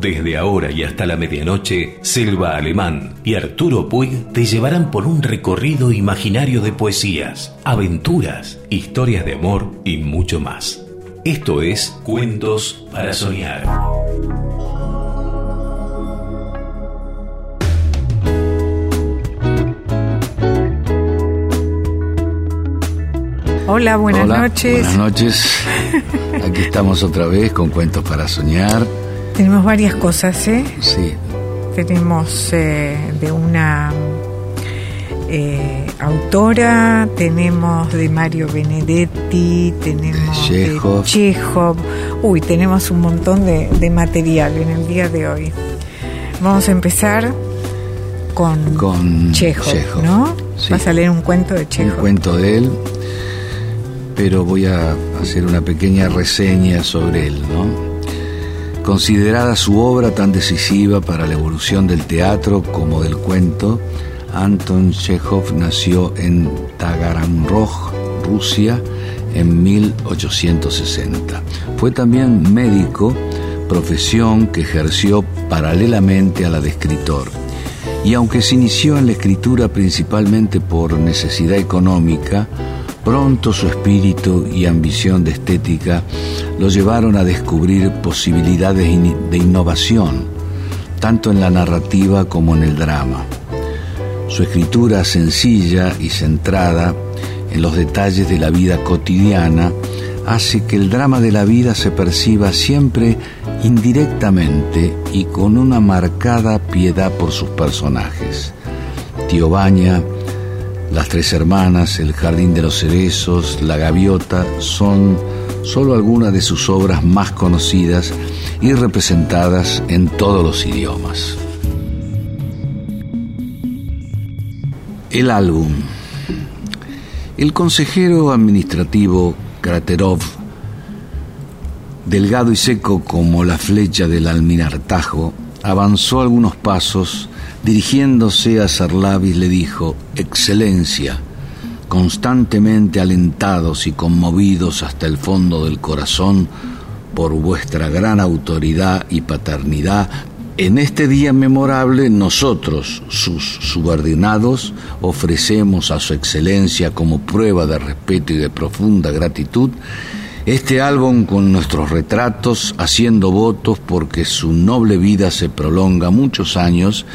Desde ahora y hasta la medianoche, Selva Alemán y Arturo Puig te llevarán por un recorrido imaginario de poesías, aventuras, historias de amor y mucho más. Esto es Cuentos para Soñar. Hola, buenas noches. Buenas noches. Aquí estamos otra vez con Cuentos para Soñar. Tenemos varias cosas, ¿eh? Sí. Tenemos eh, de una eh, autora, tenemos de Mario Benedetti, tenemos de Chekhov. Uy, tenemos un montón de, material en el día de hoy. Vamos a empezar con, con Chekhov, ¿no? Vas a leer un cuento de Chekhov. Un cuento de él, pero voy a hacer una pequeña reseña sobre él. Considerada su obra tan decisiva para la evolución del teatro como del cuento, Anton Chekhov nació en Taganrog, Rusia, en 1860. Fue también médico, profesión que ejerció paralelamente a la de escritor. Y aunque se inició en la escritura principalmente por necesidad económica, Pronto su espíritu y ambición de estética lo llevaron a descubrir posibilidades de innovación, tanto en la narrativa como en el drama. Su escritura sencilla y centrada en los detalles de la vida cotidiana hace que el drama de la vida se perciba siempre indirectamente y con una marcada piedad por sus personajes. Tío Baña, las tres hermanas, El jardín de los cerezos, La gaviota son solo algunas de sus obras más conocidas y representadas en todos los idiomas. El álbum. El consejero administrativo Kraterov, delgado y seco como la flecha del almirartajo, avanzó algunos pasos Dirigiéndose a Sarlavis le dijo, Excelencia, constantemente alentados y conmovidos hasta el fondo del corazón por vuestra gran autoridad y paternidad, en este día memorable nosotros, sus subordinados, ofrecemos a su excelencia como prueba de respeto y de profunda gratitud este álbum con nuestros retratos, haciendo votos porque su noble vida se prolonga muchos años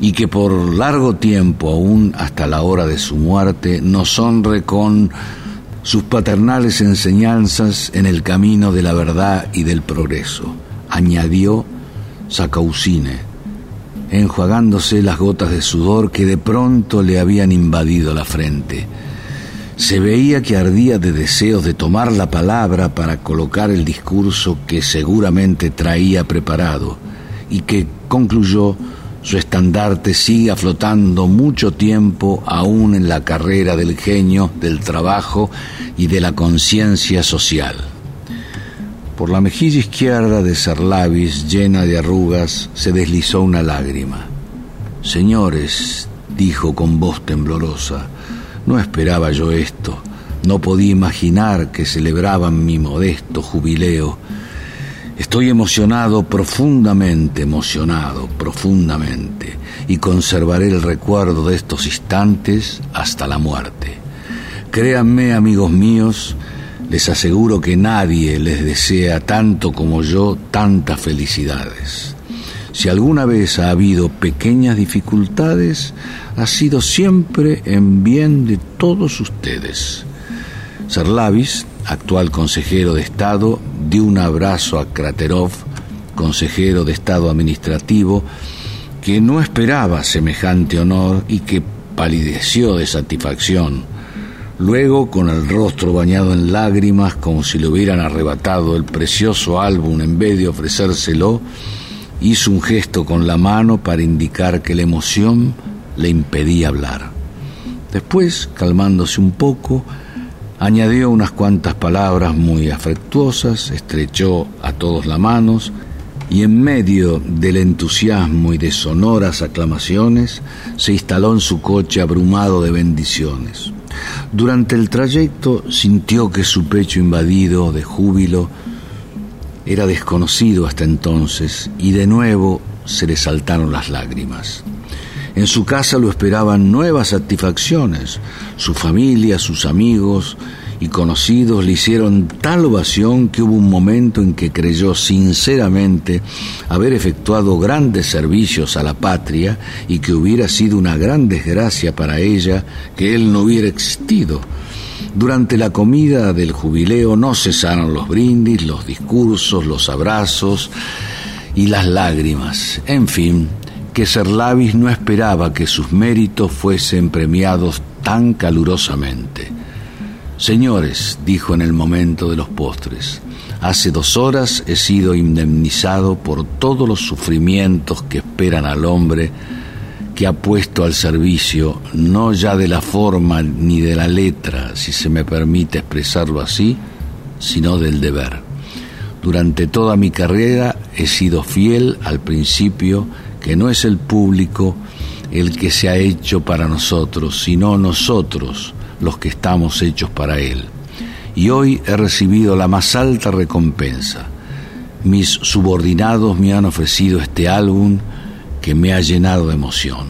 y que por largo tiempo, aún hasta la hora de su muerte, nos honre con sus paternales enseñanzas en el camino de la verdad y del progreso, añadió Sacausine, enjuagándose las gotas de sudor que de pronto le habían invadido la frente. Se veía que ardía de deseos de tomar la palabra para colocar el discurso que seguramente traía preparado y que concluyó su estandarte sigue flotando mucho tiempo aún en la carrera del genio, del trabajo y de la conciencia social. Por la mejilla izquierda de Sarlavis, llena de arrugas, se deslizó una lágrima. Señores, dijo con voz temblorosa, no esperaba yo esto, no podía imaginar que celebraban mi modesto jubileo Estoy emocionado, profundamente emocionado, profundamente, y conservaré el recuerdo de estos instantes hasta la muerte. Créanme, amigos míos, les aseguro que nadie les desea tanto como yo tantas felicidades. Si alguna vez ha habido pequeñas dificultades, ha sido siempre en bien de todos ustedes. Serlavis, actual consejero de Estado, dio un abrazo a Kraterov, consejero de Estado Administrativo, que no esperaba semejante honor y que palideció de satisfacción. Luego, con el rostro bañado en lágrimas, como si le hubieran arrebatado el precioso álbum en vez de ofrecérselo, hizo un gesto con la mano para indicar que la emoción le impedía hablar. Después, calmándose un poco, Añadió unas cuantas palabras muy afectuosas, estrechó a todos la manos y en medio del entusiasmo y de sonoras aclamaciones se instaló en su coche abrumado de bendiciones. Durante el trayecto sintió que su pecho invadido de júbilo Era desconocido hasta entonces y de nuevo se le saltaron las lágrimas. En su casa lo esperaban nuevas satisfacciones. Su familia, sus amigos y conocidos le hicieron tal ovación que hubo un momento en que creyó sinceramente haber efectuado grandes servicios a la patria y que hubiera sido una gran desgracia para ella que él no hubiera existido. Durante la comida del jubileo no cesaron los brindis, los discursos, los abrazos y las lágrimas. En fin, que Serlavis no esperaba que sus méritos fuesen premiados tan calurosamente. Señores, dijo en el momento de los postres, hace dos horas he sido indemnizado por todos los sufrimientos que esperan al hombre que ha puesto al servicio no ya de la forma ni de la letra, si se me permite expresarlo así, sino del deber. Durante toda mi carrera he sido fiel al principio que no es el público el que se ha hecho para nosotros, sino nosotros los que estamos hechos para él. Y hoy he recibido la más alta recompensa. Mis subordinados me han ofrecido este álbum que me ha llenado de emoción.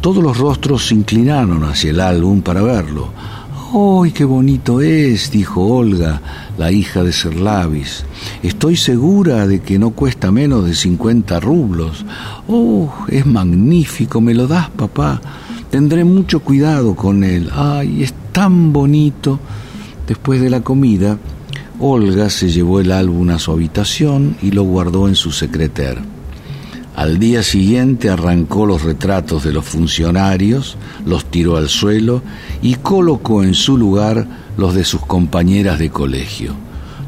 Todos los rostros se inclinaron hacia el álbum para verlo. ¡Ay, qué bonito es! dijo Olga, la hija de Serlavis. Estoy segura de que no cuesta menos de 50 rublos. ¡Oh, es magnífico! ¿Me lo das, papá? Tendré mucho cuidado con él. ¡Ay, es tan bonito! Después de la comida, Olga se llevó el álbum a su habitación y lo guardó en su secreter. Al día siguiente arrancó los retratos de los funcionarios, los tiró al suelo y colocó en su lugar los de sus compañeras de colegio.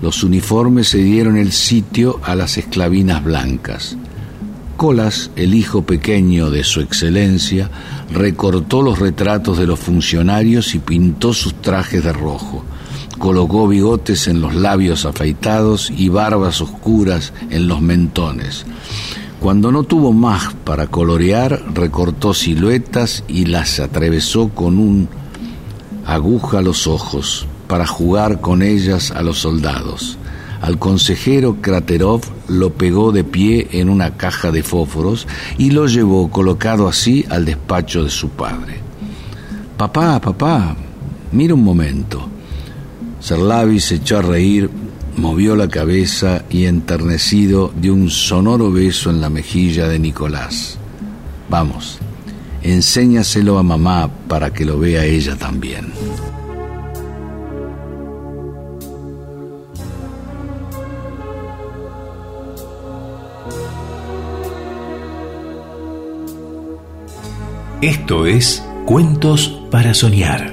Los uniformes se dieron el sitio a las esclavinas blancas. Colas, el hijo pequeño de su excelencia, recortó los retratos de los funcionarios y pintó sus trajes de rojo. Colocó bigotes en los labios afeitados y barbas oscuras en los mentones. Cuando no tuvo más para colorear, recortó siluetas y las atravesó con un aguja a los ojos para jugar con ellas a los soldados. Al consejero Kraterov lo pegó de pie en una caja de fósforos y lo llevó colocado así al despacho de su padre. Papá, papá, mira un momento. Serlavi se echó a reír movió la cabeza y enternecido dio un sonoro beso en la mejilla de Nicolás. Vamos, enséñaselo a mamá para que lo vea ella también. Esto es Cuentos para Soñar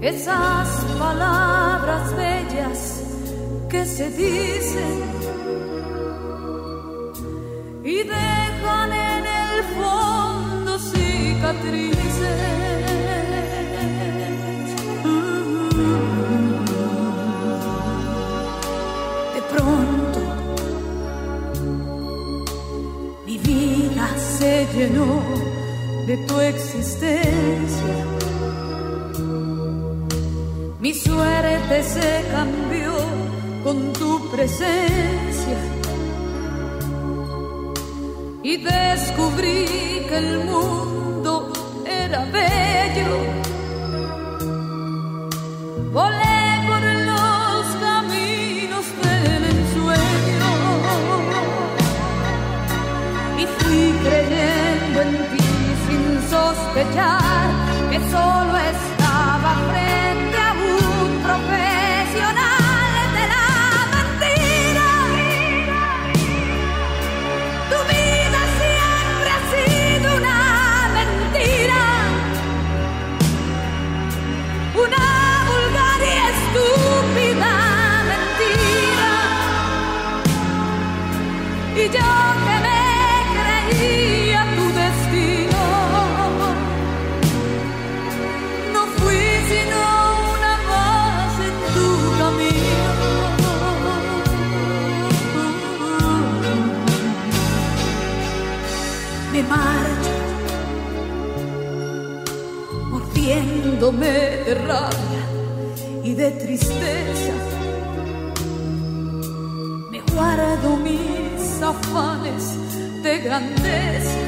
esas palabras bellas que se dicen y dejan en el fondo cicatrices. De pronto mi vida se llenó de tu existencia. Mi suerte se cambió con tu presencia y descubrí que el mundo era bello. Volé por los caminos del ensueño y fui creyendo en ti sin sospechar que soy. De rabia y de tristeza. Me guardo mis afanes de grandeza.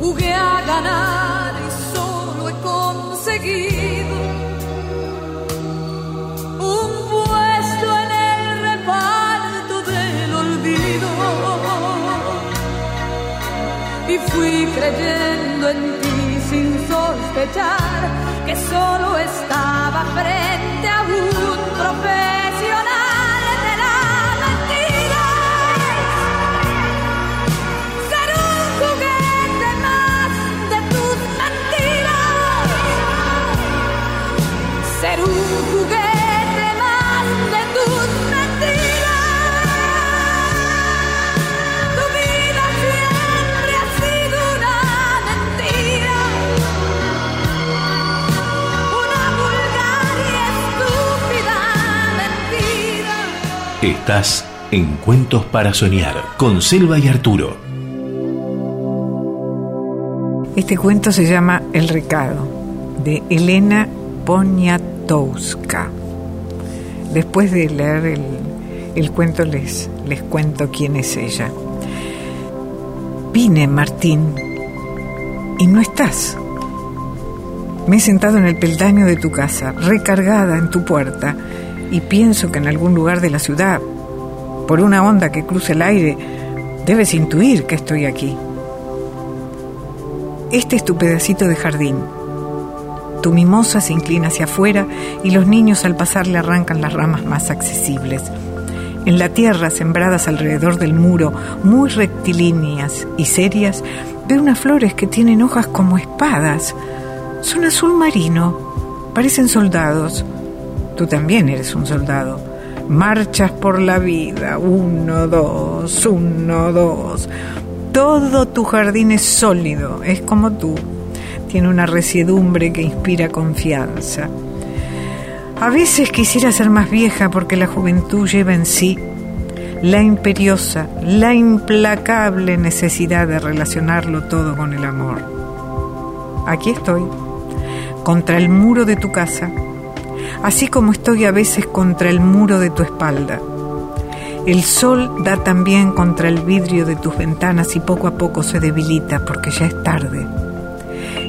Jugué a ganar y solo he conseguido un puesto en el reparto del olvido. Y fui creyendo en que solo estaba frente a un profesional Estás en Cuentos para Soñar con Selva y Arturo. Este cuento se llama El recado, de Elena Poniatowska. Después de leer el, el cuento les, les cuento quién es ella. Vine, Martín, y no estás. Me he sentado en el peldaño de tu casa, recargada en tu puerta, y pienso que en algún lugar de la ciudad, por una onda que cruza el aire, debes intuir que estoy aquí. Este es tu pedacito de jardín. Tu mimosa se inclina hacia afuera y los niños al pasar le arrancan las ramas más accesibles. En la tierra, sembradas alrededor del muro, muy rectilíneas y serias, veo unas flores que tienen hojas como espadas. Son azul marino, parecen soldados. Tú también eres un soldado. Marchas por la vida, uno, dos, uno, dos. Todo tu jardín es sólido, es como tú. Tiene una resiedumbre que inspira confianza. A veces quisiera ser más vieja porque la juventud lleva en sí la imperiosa, la implacable necesidad de relacionarlo todo con el amor. Aquí estoy, contra el muro de tu casa, así como estoy a veces contra el muro de tu espalda. El sol da también contra el vidrio de tus ventanas y poco a poco se debilita porque ya es tarde.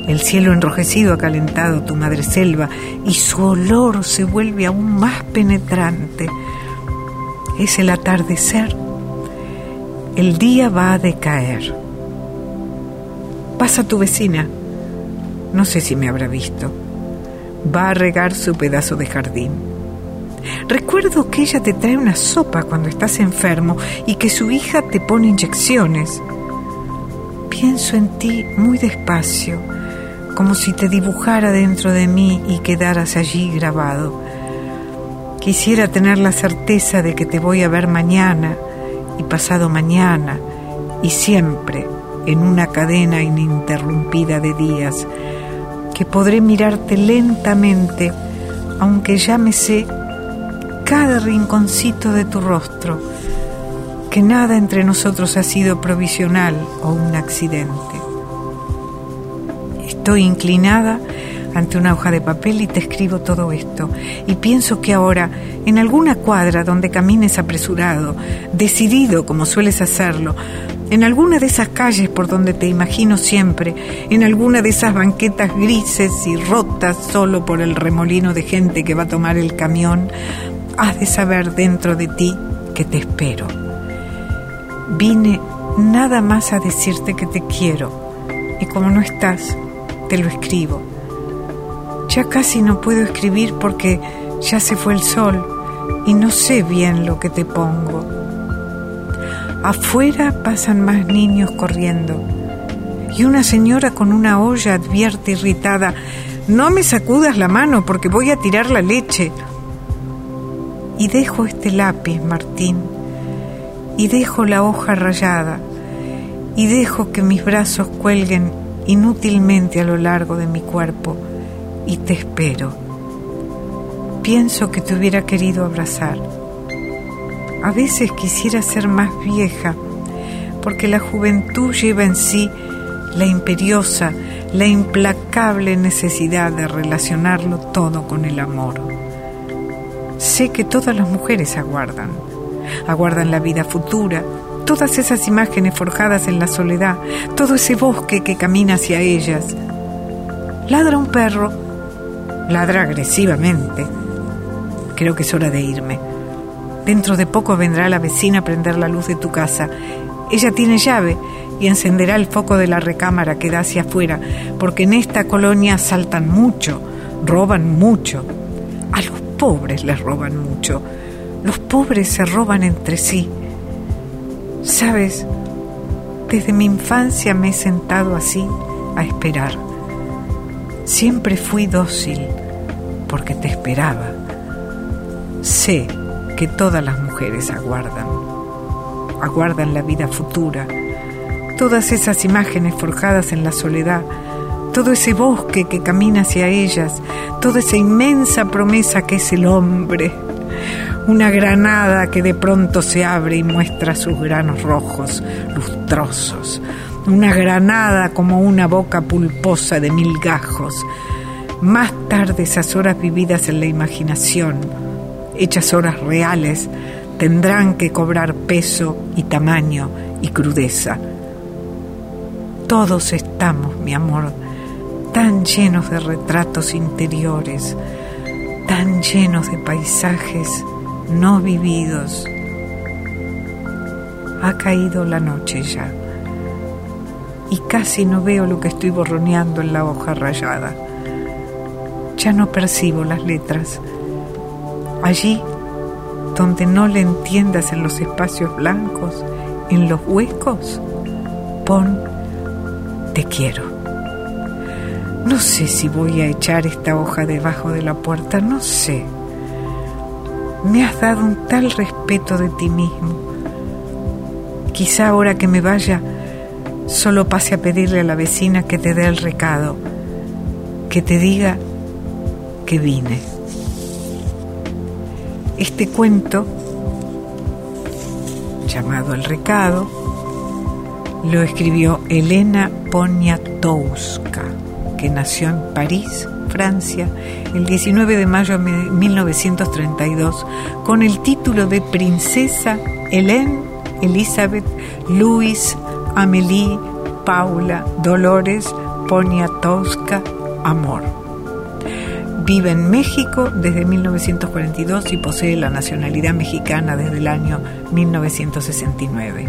El cielo enrojecido ha calentado tu madre selva y su olor se vuelve aún más penetrante. Es el atardecer. El día va a decaer. Pasa tu vecina. No sé si me habrá visto. Va a regar su pedazo de jardín. Recuerdo que ella te trae una sopa cuando estás enfermo y que su hija te pone inyecciones. Pienso en ti muy despacio, como si te dibujara dentro de mí y quedaras allí grabado. Quisiera tener la certeza de que te voy a ver mañana y pasado mañana y siempre en una cadena ininterrumpida de días, que podré mirarte lentamente, aunque ya me sé cada rinconcito de tu rostro, que nada entre nosotros ha sido provisional o un accidente. Estoy inclinada ante una hoja de papel y te escribo todo esto. Y pienso que ahora, en alguna cuadra donde camines apresurado, decidido como sueles hacerlo, en alguna de esas calles por donde te imagino siempre, en alguna de esas banquetas grises y rotas solo por el remolino de gente que va a tomar el camión, has de saber dentro de ti que te espero. Vine nada más a decirte que te quiero y como no estás, te lo escribo. Ya casi no puedo escribir porque ya se fue el sol y no sé bien lo que te pongo. Afuera pasan más niños corriendo y una señora con una olla advierte irritada, no me sacudas la mano porque voy a tirar la leche. Y dejo este lápiz, Martín, y dejo la hoja rayada, y dejo que mis brazos cuelguen inútilmente a lo largo de mi cuerpo, y te espero. Pienso que te hubiera querido abrazar. A veces quisiera ser más vieja, porque la juventud lleva en sí la imperiosa, la implacable necesidad de relacionarlo todo con el amor. Sé que todas las mujeres aguardan, aguardan la vida futura, todas esas imágenes forjadas en la soledad, todo ese bosque que camina hacia ellas. Ladra un perro, ladra agresivamente. Creo que es hora de irme. Dentro de poco vendrá la vecina a prender la luz de tu casa. Ella tiene llave y encenderá el foco de la recámara que da hacia afuera, porque en esta colonia saltan mucho, roban mucho. A los pobres les roban mucho. Los pobres se roban entre sí. Sabes, desde mi infancia me he sentado así a esperar. Siempre fui dócil porque te esperaba. Sé que todas las mujeres aguardan. Aguardan la vida futura. Todas esas imágenes forjadas en la soledad, todo ese bosque que camina hacia ellas, toda esa inmensa promesa que es el hombre una granada que de pronto se abre y muestra sus granos rojos, lustrosos, una granada como una boca pulposa de mil gajos. Más tarde esas horas vividas en la imaginación, hechas horas reales, tendrán que cobrar peso y tamaño y crudeza. Todos estamos, mi amor, tan llenos de retratos interiores, tan llenos de paisajes no vividos. Ha caído la noche ya y casi no veo lo que estoy borroneando en la hoja rayada. Ya no percibo las letras. Allí, donde no le entiendas en los espacios blancos, en los huecos, pon te quiero. No sé si voy a echar esta hoja debajo de la puerta, no sé me has dado un tal respeto de ti mismo. Quizá ahora que me vaya, solo pase a pedirle a la vecina que te dé el recado, que te diga que vine. Este cuento, llamado El recado, lo escribió Elena Poniatowska, que nació en París Francia el 19 de mayo de 1932 con el título de Princesa Hélène Elizabeth Louis Amélie Paula Dolores Poniatowska Amor. Vive en México desde 1942 y posee la nacionalidad mexicana desde el año 1969.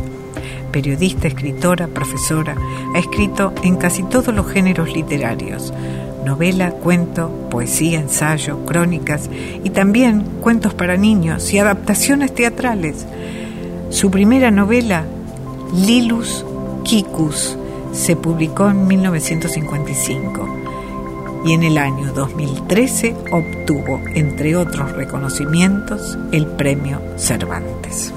Periodista, escritora, profesora, ha escrito en casi todos los géneros literarios, novela, cuento, poesía, ensayo, crónicas y también cuentos para niños y adaptaciones teatrales. Su primera novela, Lilus Kikus, se publicó en 1955 y en el año 2013 obtuvo, entre otros reconocimientos, el premio Cervantes.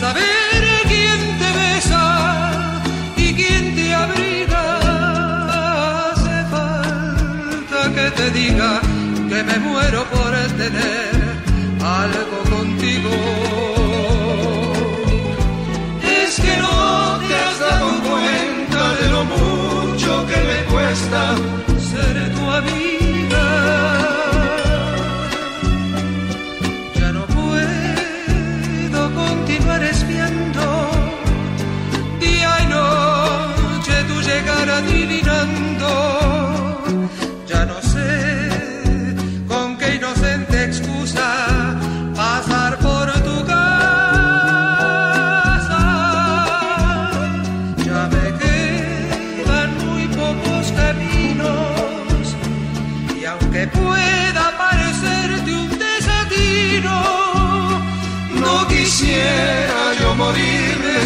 saber quién te besa y quién te abriga. Hace falta que te diga que me muero por tener algo contigo.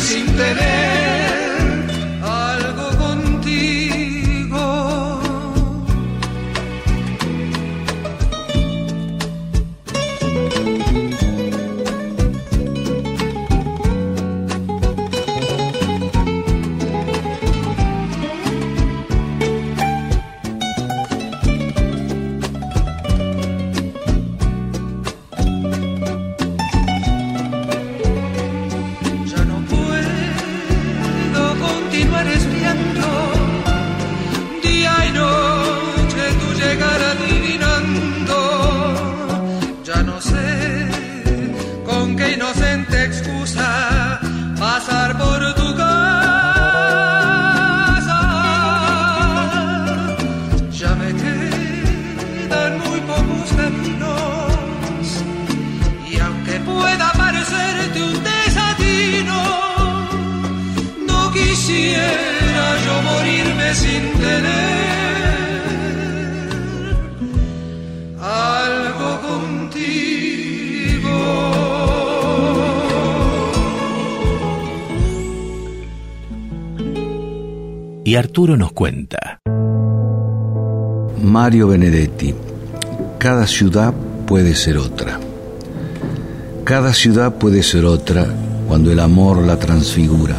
sin tener sin tener y Arturo nos cuenta. Mario Benedetti, cada ciudad puede ser otra. Cada ciudad puede ser otra cuando el amor la transfigura.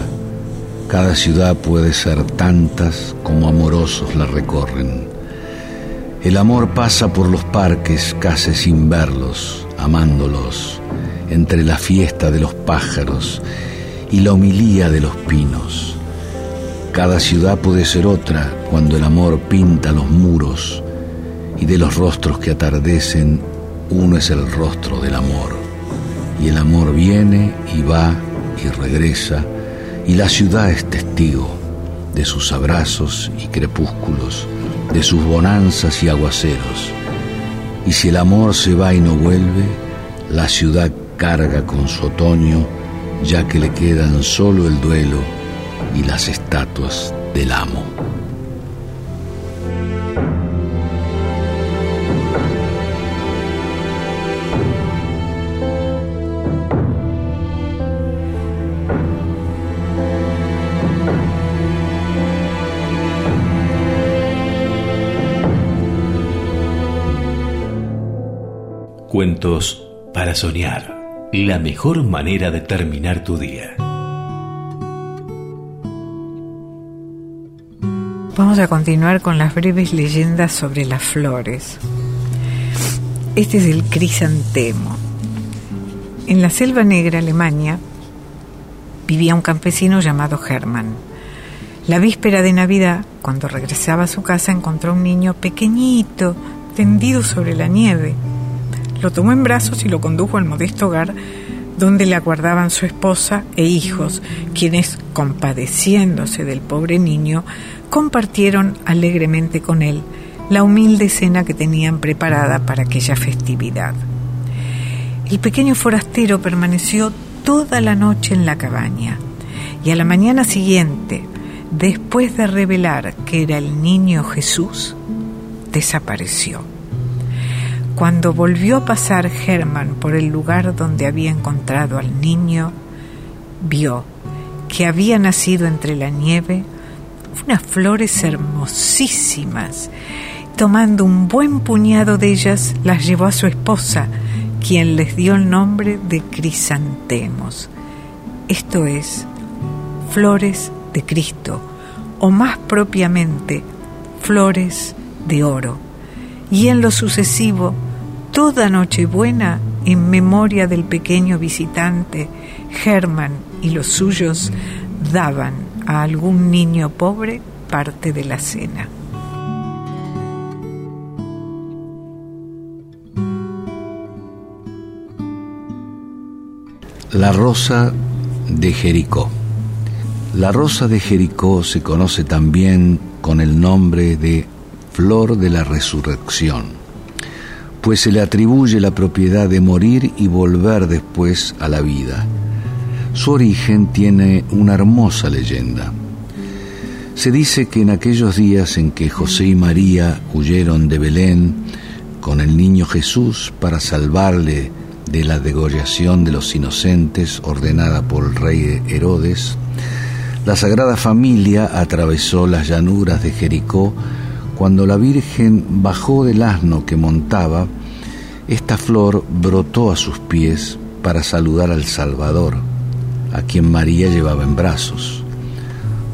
Cada ciudad puede ser tantas como amorosos la recorren. El amor pasa por los parques casi sin verlos, amándolos, entre la fiesta de los pájaros y la homilía de los pinos cada ciudad puede ser otra cuando el amor pinta los muros y de los rostros que atardecen uno es el rostro del amor. Y el amor viene y va y regresa y la ciudad es testigo de sus abrazos y crepúsculos, de sus bonanzas y aguaceros. Y si el amor se va y no vuelve, la ciudad carga con su otoño, ya que le quedan solo el duelo y las estatuas del amo. Cuentos para soñar. La mejor manera de terminar tu día. Vamos a continuar con las breves leyendas sobre las flores. Este es el crisantemo. En la selva negra, Alemania, vivía un campesino llamado Hermann. La víspera de Navidad, cuando regresaba a su casa, encontró un niño pequeñito, tendido sobre la nieve. Lo tomó en brazos y lo condujo al modesto hogar donde le aguardaban su esposa e hijos, quienes, compadeciéndose del pobre niño, compartieron alegremente con él la humilde cena que tenían preparada para aquella festividad. El pequeño forastero permaneció toda la noche en la cabaña y a la mañana siguiente, después de revelar que era el niño Jesús, desapareció. Cuando volvió a pasar Germán por el lugar donde había encontrado al niño, vio que había nacido entre la nieve unas flores hermosísimas. Tomando un buen puñado de ellas, las llevó a su esposa, quien les dio el nombre de crisantemos. Esto es, flores de Cristo, o más propiamente, flores de oro. Y en lo sucesivo, toda Nochebuena, en memoria del pequeño visitante, Germán y los suyos daban a algún niño pobre parte de la cena. La rosa de Jericó. La rosa de Jericó se conoce también con el nombre de flor de la resurrección, pues se le atribuye la propiedad de morir y volver después a la vida. Su origen tiene una hermosa leyenda. Se dice que en aquellos días en que José y María huyeron de Belén con el niño Jesús para salvarle de la degollación de los inocentes ordenada por el rey Herodes, la Sagrada Familia atravesó las llanuras de Jericó cuando la Virgen bajó del asno que montaba, esta flor brotó a sus pies para saludar al Salvador, a quien María llevaba en brazos.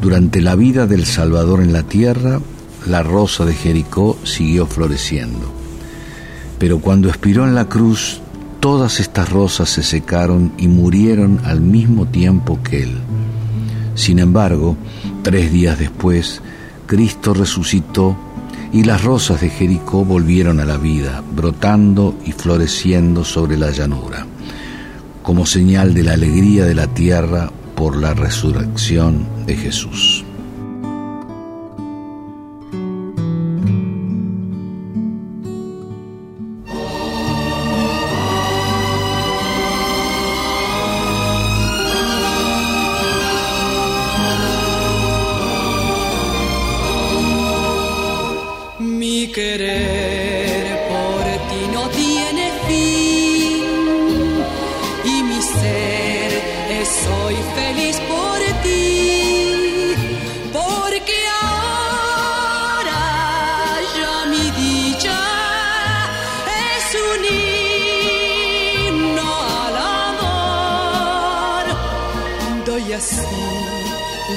Durante la vida del Salvador en la tierra, la rosa de Jericó siguió floreciendo. Pero cuando expiró en la cruz, todas estas rosas se secaron y murieron al mismo tiempo que él. Sin embargo, tres días después, Cristo resucitó y las rosas de Jericó volvieron a la vida, brotando y floreciendo sobre la llanura, como señal de la alegría de la tierra por la resurrección de Jesús.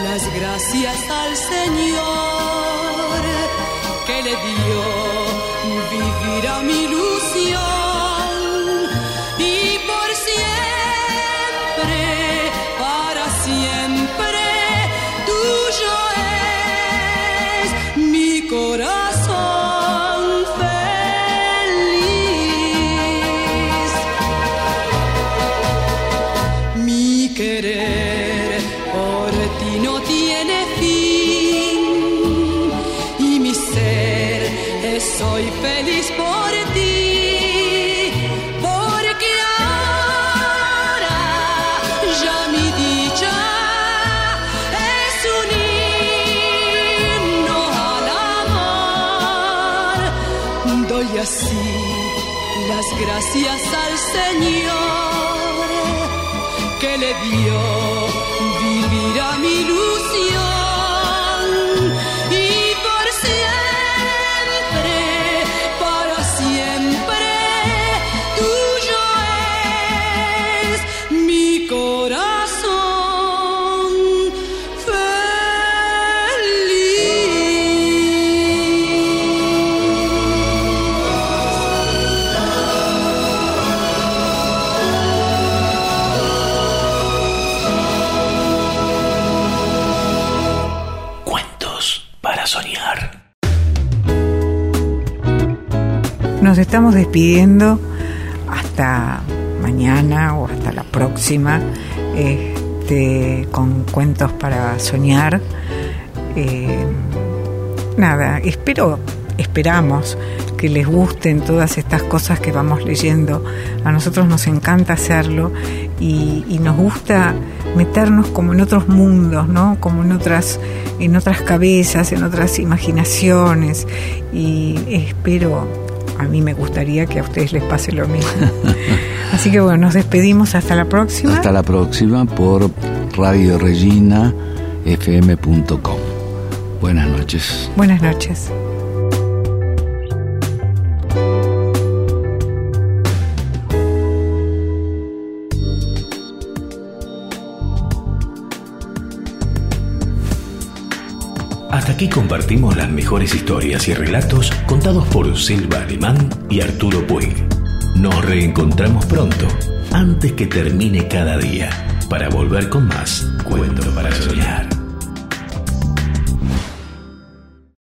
las gracias al Señor que le dio vivir a mi ilusión. gracias al Señor que le dio nos estamos despidiendo hasta mañana o hasta la próxima este, con cuentos para soñar. Eh, nada, espero, esperamos que les gusten todas estas cosas que vamos leyendo. A nosotros nos encanta hacerlo y, y, nos gusta meternos como en otros mundos, ¿no? Como en otras, en otras cabezas, en otras imaginaciones. Y espero a mí me gustaría que a ustedes les pase lo mismo. Así que bueno, nos despedimos hasta la próxima. Hasta la próxima por Radio Regina fm.com. Buenas noches. Buenas noches. Aquí compartimos las mejores historias y relatos contados por Silva Alemán y Arturo Puig. Nos reencontramos pronto, antes que termine cada día, para volver con más cuentos